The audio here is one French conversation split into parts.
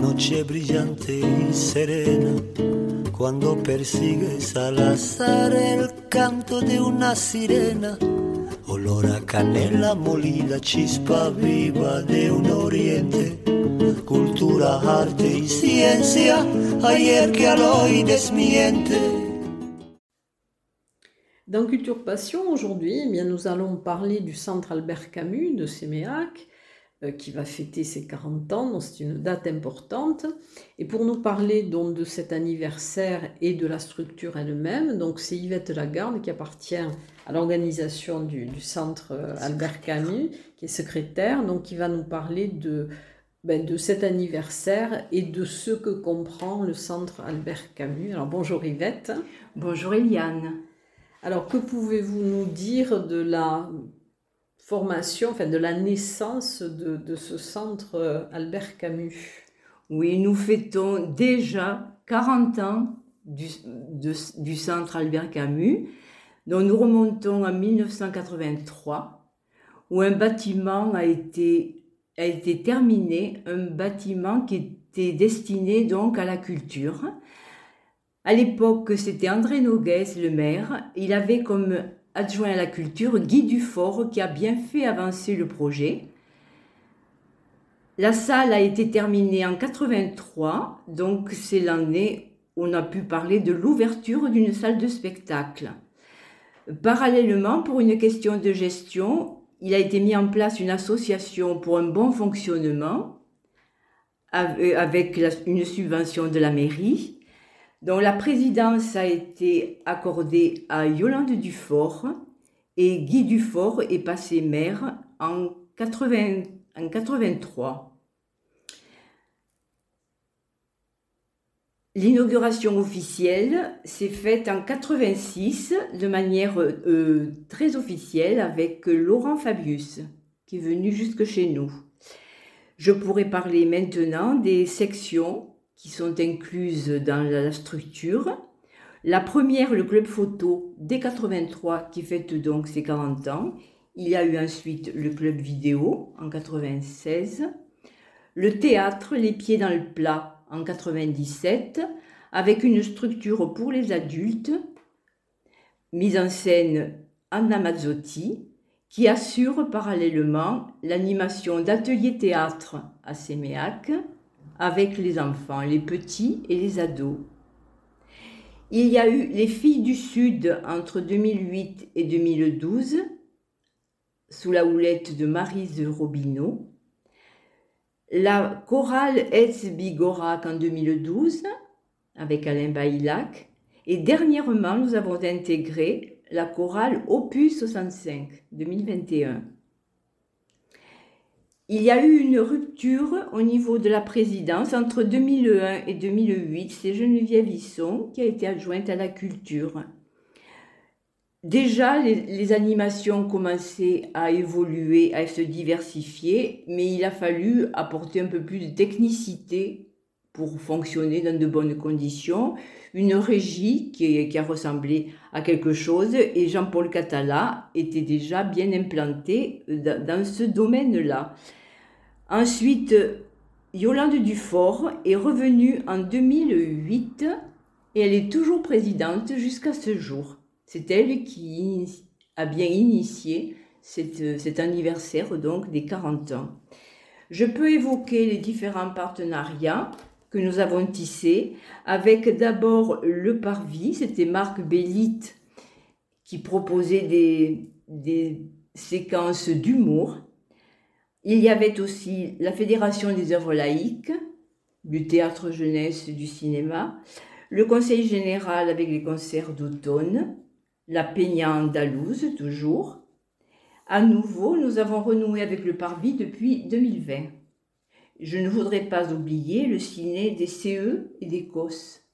Noche brillante y serena, cuando persigues al azar el canto de una sirena, olor a canela molida, chispa viva de un oriente, cultura, arte y ciencia, ayer que al hoy desmiente. Dans Culture Passion, aujourd'hui, eh nous allons parler du centre Albert Camus de Séméac, qui va fêter ses 40 ans, donc c'est une date importante. Et pour nous parler donc de cet anniversaire et de la structure elle-même, donc c'est Yvette Lagarde qui appartient à l'organisation du, centre euh, Albert Camus, qui est secrétaire, donc qui va nous parler de, ben, de cet anniversaire et de ce que comprend le centre Albert Camus. Alors bonjour Yvette. Bonjour Eliane. Alors que pouvez-vous nous dire de la formation, enfin de la naissance de, ce centre euh, Albert Camus. Oui, nous fêtons déjà 40 ans du, du centre Albert Camus, dont nous remontons à 1983, où un bâtiment a été, a été terminé, un bâtiment qui était destiné donc à la culture. À l'époque, c'était André Noguès, le maire. Il avait comme adjoint à la culture, Guy Dufort, qui a bien fait avancer le projet. La salle a été terminée en 83, donc c'est l'année où on a pu parler de l'ouverture d'une salle de spectacle. Parallèlement, pour une question de gestion, il a été mis en place une association pour un bon fonctionnement avec une subvention de la mairie dont la présidence a été accordée à Yolande Dufort et Guy Dufort est passé maire en, 80, en 83. L'inauguration officielle s'est faite en 86 de manière euh, très officielle avec Laurent Fabius qui est venu jusque chez nous. Je pourrais parler maintenant des sections qui sont incluses dans la structure. La première, le club photo dès 83 qui fête donc ses 40 ans. Il y a eu ensuite le club vidéo en 96. Le théâtre, les pieds dans le plat en 97 avec une structure pour les adultes. Mise en scène Anna Mazzotti qui assure parallèlement l'animation d'ateliers théâtre à Séméac avec les enfants, les petits et les ados. Il y a eu les filles du Sud entre 2008 et 2012, sous la houlette de Marise Robineau. La chorale Etz Bigorak en 2012, avec Alain Baïlac. Et dernièrement, nous avons intégré la chorale Opus 65 2021. Il y a eu une rupture au niveau de la présidence entre 2001 et 2008. C'est Geneviève Isson qui a été adjointe à la culture. Déjà, les, animations commençaient à évoluer, à se diversifier, mais il a fallu apporter un peu plus de technicité pour fonctionner dans de bonnes conditions. Une régie qui, qui a ressemblé à quelque chose et Jean-Paul Catala était déjà bien implanté dans ce domaine-là. Ensuite, Yolande Dufort est revenue en 2008 et elle est toujours présidente jusqu'à ce jour. C'est elle qui a bien initié cet anniversaire donc des 40 ans. Je peux évoquer les différents partenariats que nous avons tissés avec d'abord le Parvis, c'était Marc Bellit qui proposait des, des séquences d'humour il y avait aussi la Fédération des œuvres laïques, du théâtre jeunesse du cinéma, le conseil général avec les concerts d'automne, la Peña andalouse toujours. À nouveau, nous avons renoué avec le Parvis depuis 2020. Je ne voudrais pas oublier le ciné des CE et des COS.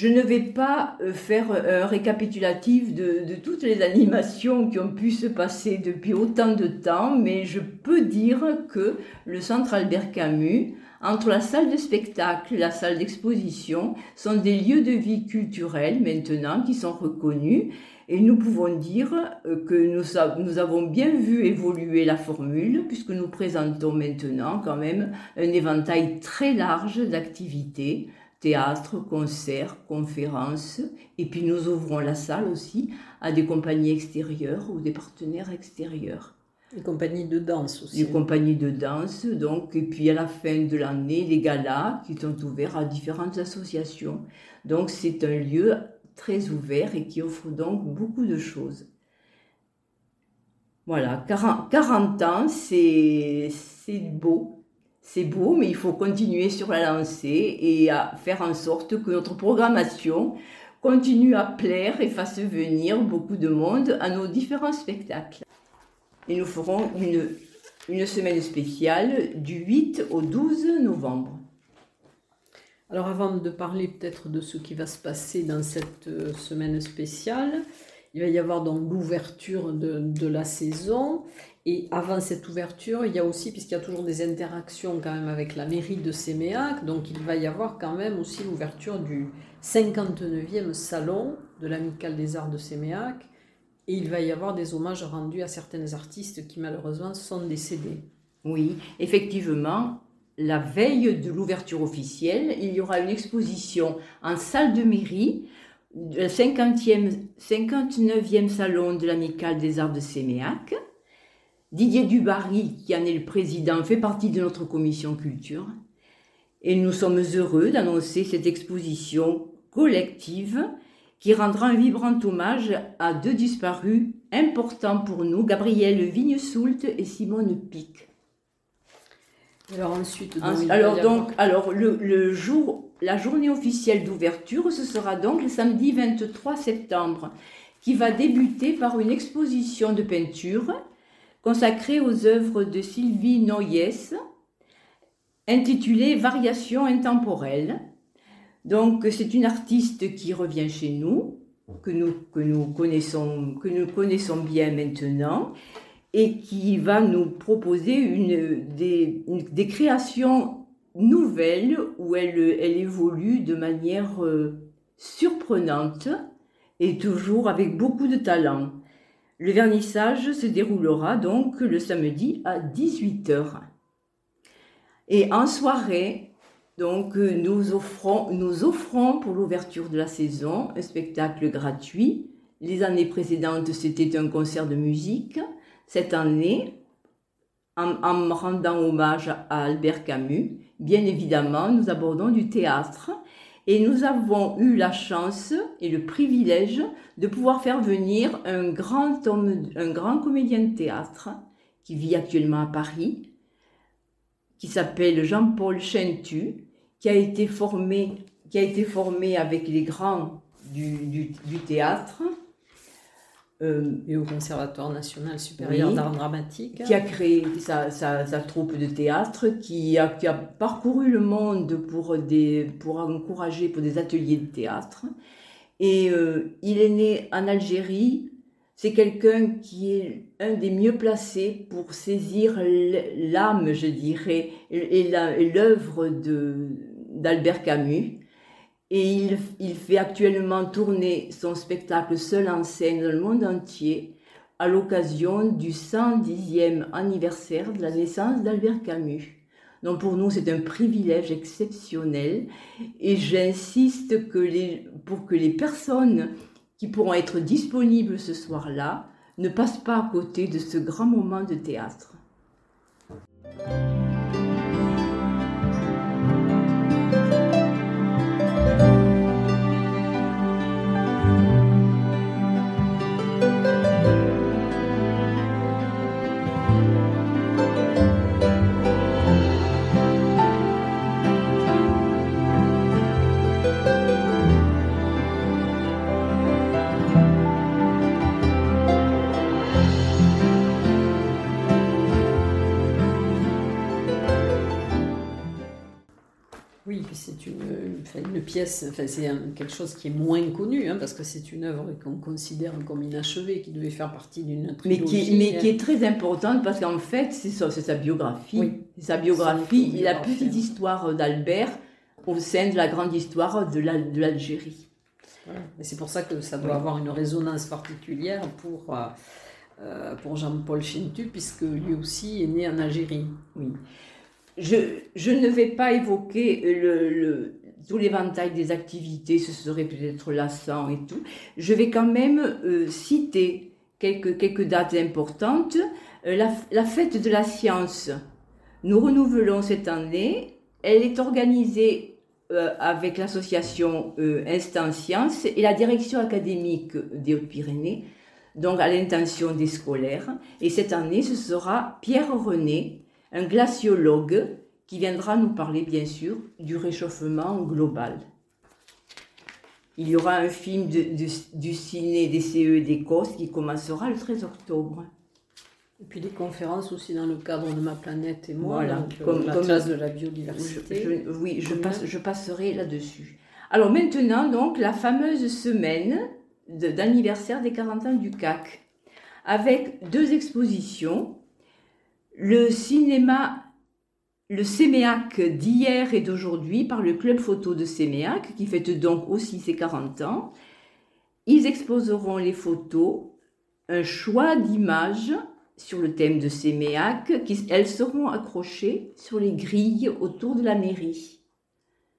Je ne vais pas euh, faire un récapitulatif de, toutes les animations qui ont pu se passer depuis autant de temps, mais je peux dire que le Centre Albert Camus, entre la salle de spectacle et la salle d'exposition, sont des lieux de vie culturels maintenant qui sont reconnus. Et nous pouvons dire euh, que nous, avons bien vu évoluer la formule puisque nous présentons maintenant quand même un éventail très large d'activités théâtre, concerts, conférences, et puis nous ouvrons la salle aussi à des compagnies extérieures ou des partenaires extérieurs. Des compagnies de danse aussi. Des compagnies de danse, donc, et puis à la fin de l'année, les galas qui sont ouverts à différentes associations. Donc c'est un lieu très ouvert et qui offre donc beaucoup de choses. Voilà, 40, 40 ans, c'est beau, c'est beau, mais il faut continuer sur la lancée et à faire en sorte que notre programmation continue à plaire et fasse venir beaucoup de monde à nos différents spectacles. Et nous ferons une, une semaine spéciale du 8 au 12 novembre. Alors avant de parler peut-être de ce qui va se passer dans cette euh, semaine spéciale, il va y avoir donc l'ouverture de, de, la saison et avant cette ouverture, il y a aussi, puisqu'il y a toujours des interactions quand même avec la mairie de Séméac, donc il va y avoir quand même aussi l'ouverture du 59e salon de l'Amicale des Arts de Séméac. Et il va y avoir des hommages rendus à certains artistes qui malheureusement sont décédés. Oui, effectivement, la veille de l'ouverture officielle, il y aura une exposition en salle de mairie le 50e, 59e salon de l'Amicale des Arts de Séméac Didier Dubarry, qui en est le président, fait partie de notre commission culture. Et nous sommes heureux d'annoncer cette exposition collective qui rendra un vibrant hommage à deux disparus importants pour nous, Gabriel Vignesoult et Simone Pic. Alors ensuite, alors donc, alors le, le, jour, la journée officielle d'ouverture, ce sera donc le samedi 23 septembre, qui va débuter par une exposition de peinture consacré aux œuvres de Sylvie Noyes, intitulée Variations intemporelles. Donc, c'est une artiste qui revient chez nous, que nous, que nous, connaissons, que nous connaissons bien maintenant, et qui va nous proposer une, des, des créations nouvelles où elle, évolue de manière euh, surprenante et toujours avec beaucoup de talent. Le vernissage se déroulera donc le samedi à 18h. Et en soirée, donc nous offrons pour l'ouverture de la saison un spectacle gratuit. Les années précédentes, c'était un concert de musique. Cette année, en, en rendant hommage à Albert Camus, bien évidemment, nous abordons du théâtre et nous avons eu la chance et le privilège de pouvoir faire venir un grand un grand comédien de théâtre qui vit actuellement à Paris, qui s'appelle Jean-Paul Chentu, qui a été formé, qui a été formé avec les grands du, du théâtre euh, et au Conservatoire national supérieur d'art dramatique. Qui a créé sa, sa, sa, troupe de théâtre, qui a, qui a parcouru le monde pour, des, pour encourager pour des ateliers de théâtre. Et euh, il est né en Algérie. C'est quelqu'un qui est un des mieux placés pour saisir l'âme, je dirais, et l'œuvre d'Albert Camus et il, fait actuellement tourner son spectacle seul en scène dans le monde entier à l'occasion du 110e anniversaire de la naissance d'Albert Camus. Donc pour nous, c'est un privilège exceptionnel et j'insiste pour que les personnes qui pourront être disponibles ce soir-là ne passent pas à côté de ce grand moment de théâtre. Pièce, enfin, c'est quelque chose qui est moins connu, hein, parce que c'est une œuvre qu'on considère comme inachevée, qui devait faire partie d'une trilogie. Mais qui, mais qui est très importante, parce qu'en fait, c'est sa, biographie. Sa biographie, la petite histoire d'Albert au sein de la grande histoire de l'Algérie. C'est pour ça que ça doit avoir une résonance particulière pour, euh, euh, pour Jean-Paul Chintu, puisque lui aussi est né en Algérie. Oui. Je, je ne vais pas évoquer le, le, tout l'éventail des activités, ce serait peut-être lassant et tout. Je vais quand même euh, citer quelques, quelques dates importantes. la, la fête de la science, nous renouvelons cette année. Elle est organisée euh, avec l'association euh, Instant Science et la direction académique des Hautes-Pyrénées, donc à l'intention des scolaires. Et cette année, ce sera Pierre René, un glaciologue, qui viendra nous parler, bien sûr, du réchauffement global. Il y aura un film du ciné des CE d'Écosse qui commencera le 13 octobre. Et puis des conférences aussi dans le cadre de ma planète et moi, voilà, euh, comme, la classe de la biodiversité. oui, je, passe, je passerai là-dessus. Alors maintenant, donc, la fameuse semaine d'anniversaire des 40 ans du CAC, avec deux expositions. Le cinéma, le Séméac d'hier et d'aujourd'hui par le club photo de Séméac, qui fête donc aussi ses 40 ans. Ils exposeront les photos, un choix d'images sur le thème de ces méacs, elles seront accrochées sur les grilles autour de la mairie.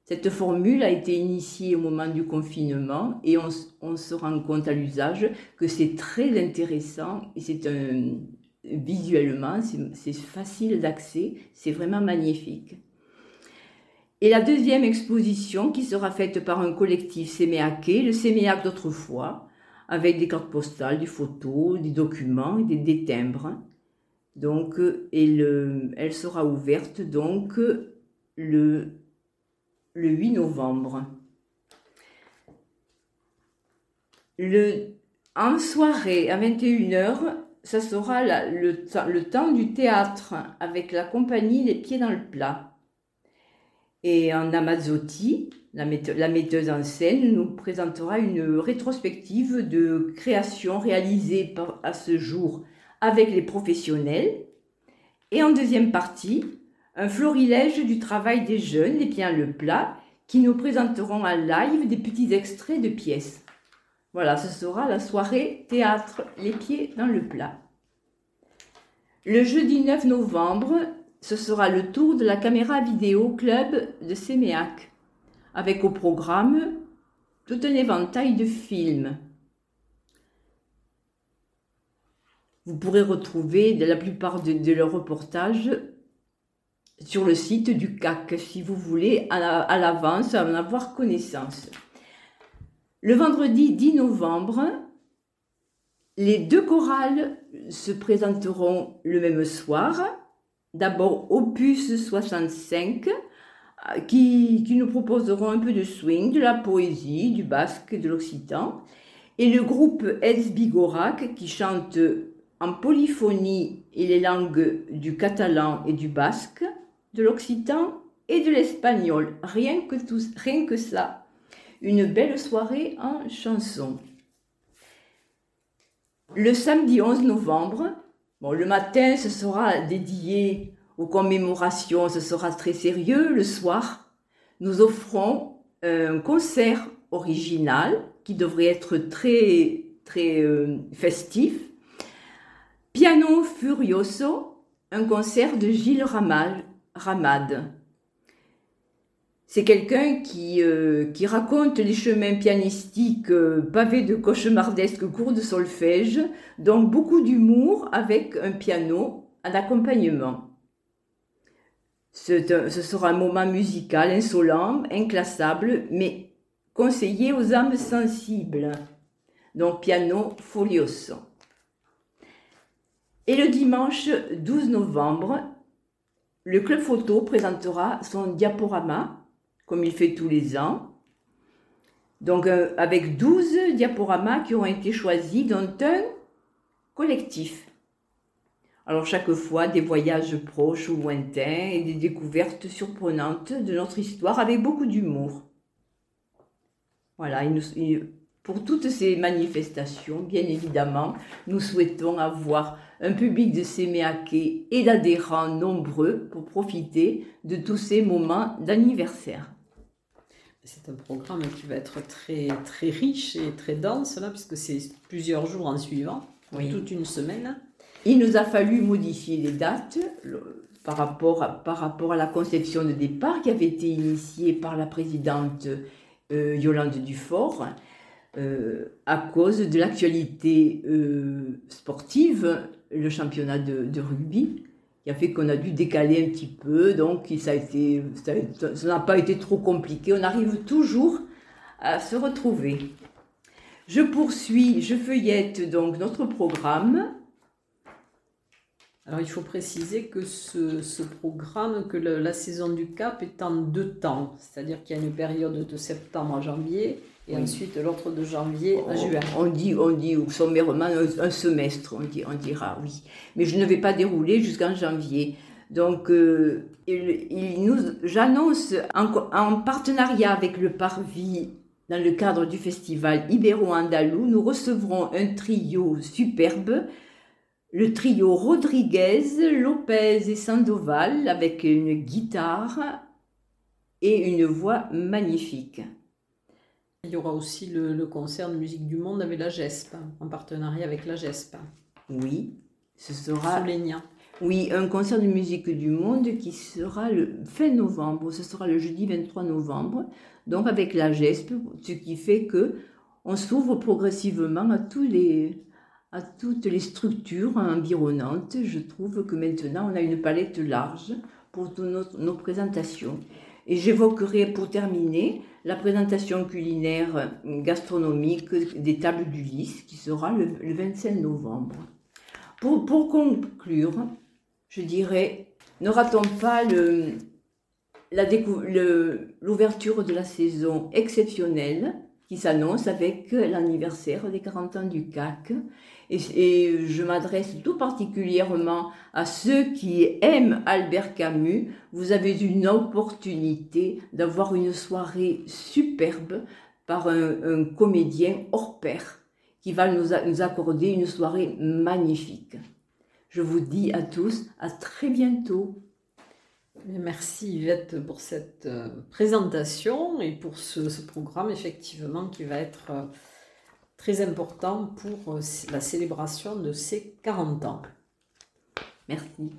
Cette formule a été initiée au moment du confinement et on, se rend compte à l'usage que c'est très intéressant et c'est un, visuellement, c'est facile d'accès, c'est vraiment magnifique. Et la deuxième exposition qui sera faite par un collectif séméaqué, le séméac d'autrefois, avec des cartes postales, des photos, des documents et des, timbres. Donc, et elle sera ouverte donc le, le 8 novembre. Le, en soirée, à 21h, ça sera le, temps du théâtre avec la compagnie Les Pieds dans le Plat. Et en Amazotti, la, metteuse en scène nous présentera une rétrospective de créations réalisées à ce jour avec les professionnels. Et en deuxième partie, un florilège du travail des jeunes, les pieds le plat, qui nous présenteront en live des petits extraits de pièces. Voilà, ce sera la soirée théâtre Les pieds dans le plat. Le jeudi 9 novembre, ce sera le tour de la caméra vidéo club de Séméac avec au programme tout un éventail de films. Vous pourrez retrouver la plupart de, leurs reportages sur le site du CAC si vous voulez à l'avance en avoir connaissance. Le vendredi 10 novembre, les deux chorales se présenteront le même soir. D'abord Opus 65 qui, nous proposeront un peu de swing, de la poésie, du basque, de l'occitan. Et le groupe Els Bigorac qui chante en polyphonie et les langues du catalan et du basque, de l'occitan et de l'espagnol. Rien que ça. Une belle soirée en chanson. Le samedi 11 novembre, bon, le matin, ce sera dédié aux commémorations, ce sera très sérieux. Le soir, nous offrons un concert original qui devrait être très, très euh, festif. Piano Furioso, un concert de Gilles Ramad. C'est quelqu'un qui, euh, qui raconte les chemins pianistiques euh, pavés de cauchemardesques cours de solfège, donc beaucoup d'humour avec un piano en accompagnement. Ce, sera un moment musical insolent, inclassable, mais conseillé aux âmes sensibles. Donc piano folioso. Et le dimanche 12 novembre, le club photo présentera son diaporama, comme il fait tous les ans. Donc euh, avec 12 diaporamas qui ont été choisis, dont un collectif. Alors chaque fois, des voyages proches ou lointains et des découvertes surprenantes de notre histoire avec beaucoup d'humour. Voilà, pour toutes ces manifestations, bien évidemment, nous souhaitons avoir un public de Séméaké et d'adhérents nombreux pour profiter de tous ces moments d'anniversaire. C'est un programme qui va être très, très riche et très dense, là, puisque c'est plusieurs jours en suivant, toute une semaine. Il nous a fallu modifier les dates par, rapport à, par rapport à la conception de départ qui avait été initiée par la présidente euh, Yolande Dufort. Euh, à cause de l'actualité euh, sportive, le championnat de, rugby, qui a fait qu'on a dû décaler un petit peu, donc ça n'a pas été trop compliqué. On arrive toujours à se retrouver. Je poursuis, je feuillette donc notre programme. Alors il faut préciser que ce, programme, que la saison du Cap est en deux temps, c'est-à-dire qu'il y a une période de septembre à janvier et ensuite l'autre de janvier à juin. On dit, on dit sommairement un, semestre, on, dit, on dira oui. Mais je ne vais pas dérouler jusqu'en janvier. Donc, euh, il, nous, j'annonce en, partenariat avec le Parvis, dans le cadre du festival Ibéro-Andalou, nous recevrons un trio superbe, le trio Rodriguez, Lopez et Sandoval, avec une guitare et une voix magnifique. Il y aura aussi le, concert de musique du monde avec la GESP, en partenariat avec la GESP. Oui, ce sera. Soulénia. Oui, un concert de musique du monde qui sera le fin novembre. Ce sera le jeudi 23 novembre. Donc avec la GESP, ce qui fait que on s'ouvre progressivement à tous les à toutes les structures environnantes. Je trouve que maintenant on a une palette large pour toutes nos présentations. Et j'évoquerai pour terminer la présentation culinaire gastronomique des tables du lys qui sera le, 25 novembre. Pour, pour conclure, je dirais, ne ratons pas l'ouverture de la saison exceptionnelle qui s'annonce avec l'anniversaire des 40 ans du CAC et, je m'adresse tout particulièrement à ceux qui aiment Albert Camus. Vous avez une opportunité d'avoir une soirée superbe par un, comédien hors pair qui va nous, nous accorder une soirée magnifique. Je vous dis à tous à très bientôt. Merci Yvette pour cette euh, présentation et pour ce, programme effectivement qui va être euh, très important pour euh, la célébration de ses 40 ans. Merci.